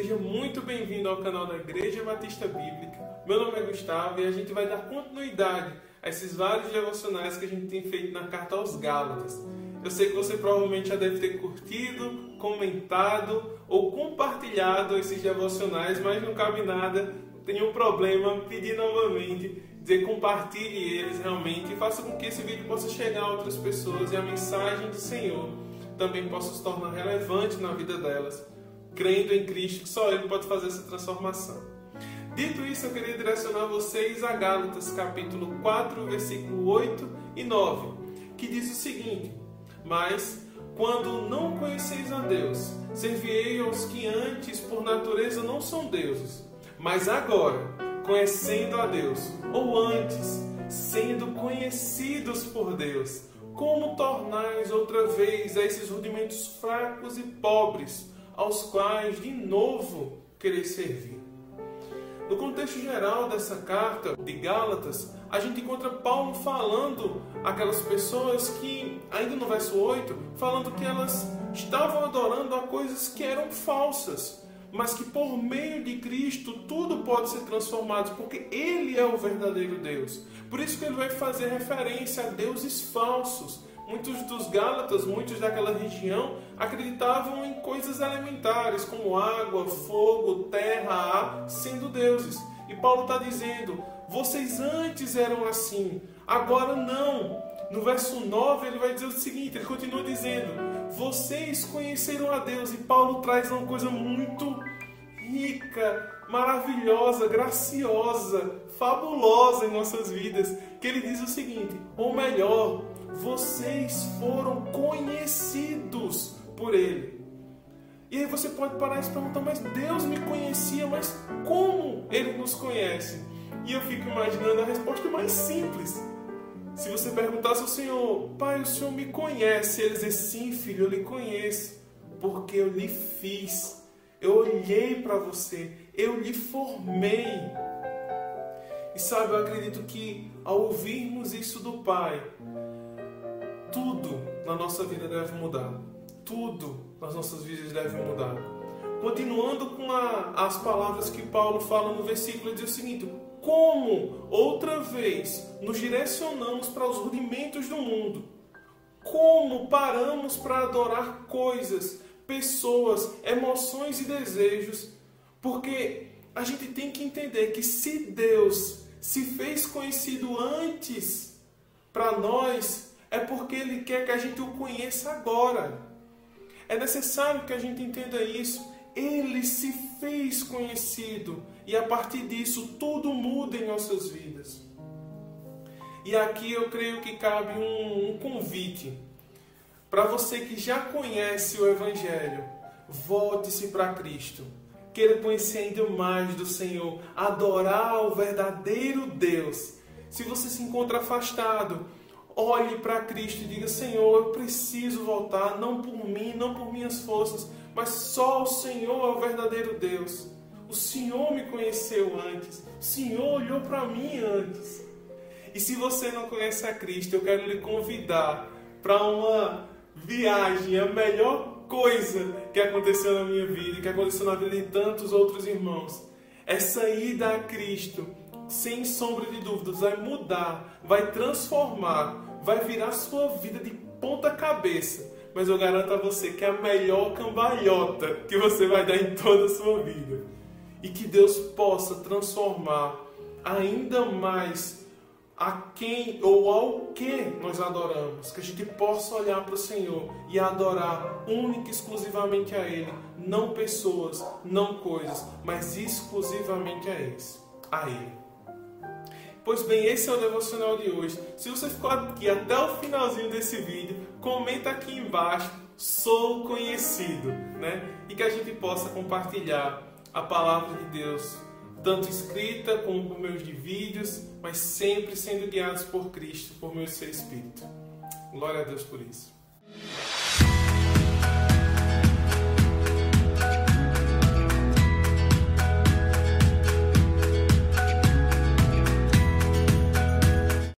muito bem-vindo ao canal da Igreja Batista Bíblica. Meu nome é Gustavo e a gente vai dar continuidade a esses vários devocionais que a gente tem feito na carta aos Gálatas. Eu sei que você provavelmente já deve ter curtido, comentado ou compartilhado esses devocionais, mas não cabe nada, tenho um problema, pedir novamente, dizer compartilhe eles realmente e faça com que esse vídeo possa chegar a outras pessoas e a mensagem do Senhor também possa se tornar relevante na vida delas crendo em Cristo, que só Ele pode fazer essa transformação. Dito isso, eu queria direcionar vocês a Gálatas, capítulo 4, versículo 8 e 9, que diz o seguinte: Mas quando não conheceis a Deus, serviei aos que antes por natureza não são deuses, mas agora, conhecendo a Deus, ou antes, sendo conhecidos por Deus, como tornais outra vez a esses rudimentos fracos e pobres? Aos quais de novo querer servir. No contexto geral dessa carta de Gálatas, a gente encontra Paulo falando aquelas pessoas que, ainda no verso 8, falando que elas estavam adorando a coisas que eram falsas, mas que por meio de Cristo tudo pode ser transformado, porque Ele é o verdadeiro Deus. Por isso que ele vai fazer referência a deuses falsos, Muitos dos Gálatas, muitos daquela região, acreditavam em coisas elementares, como água, fogo, terra, ar, sendo deuses. E Paulo está dizendo: vocês antes eram assim, agora não. No verso 9 ele vai dizer o seguinte: ele continua dizendo, vocês conheceram a Deus. E Paulo traz uma coisa muito rica, maravilhosa, graciosa, fabulosa em nossas vidas. Que ele diz o seguinte: ou melhor, vocês foram conhecidos por Ele. E aí você pode parar e se perguntar, mas Deus me conhecia, mas como Ele nos conhece? E eu fico imaginando a resposta mais simples. Se você perguntasse ao Senhor, Pai, o Senhor me conhece? Ele dizer, sim, filho, eu lhe conheço, porque eu lhe fiz, eu olhei para você, eu lhe formei. E sabe, eu acredito que ao ouvirmos isso do Pai, tudo na nossa vida deve mudar. Tudo nas nossas vidas deve mudar. Continuando com a, as palavras que Paulo fala no versículo, ele diz o seguinte: Como outra vez nos direcionamos para os rudimentos do mundo? Como paramos para adorar coisas, pessoas, emoções e desejos? Porque a gente tem que entender que se Deus se fez conhecido antes para nós, é porque Ele quer que a gente o conheça agora. É necessário que a gente entenda isso. Ele se fez conhecido e a partir disso tudo muda em nossas vidas. E aqui eu creio que cabe um, um convite para você que já conhece o Evangelho, volte-se para Cristo. Queira conhecer ainda mais do Senhor, adorar o verdadeiro Deus. Se você se encontra afastado, Olhe para Cristo e diga: Senhor, eu preciso voltar, não por mim, não por minhas forças, mas só o Senhor é o verdadeiro Deus. O Senhor me conheceu antes, o Senhor olhou para mim antes. E se você não conhece a Cristo, eu quero lhe convidar para uma viagem, a melhor coisa que aconteceu na minha vida e que aconteceu na vida de tantos outros irmãos. É sair a Cristo sem sombra de dúvidas, vai mudar, vai transformar, vai virar sua vida de ponta cabeça. Mas eu garanto a você que é a melhor cambalhota que você vai dar em toda a sua vida. E que Deus possa transformar ainda mais a quem ou ao que nós adoramos. Que a gente possa olhar para o Senhor e adorar única e exclusivamente a Ele. Não pessoas, não coisas, mas exclusivamente a Ele. A Ele. Pois bem, esse é o devocional de hoje. Se você ficou aqui até o finalzinho desse vídeo, comenta aqui embaixo, sou conhecido, né? E que a gente possa compartilhar a palavra de Deus, tanto escrita como por meio de vídeos, mas sempre sendo guiados por Cristo, por do seu Espírito. Glória a Deus por isso.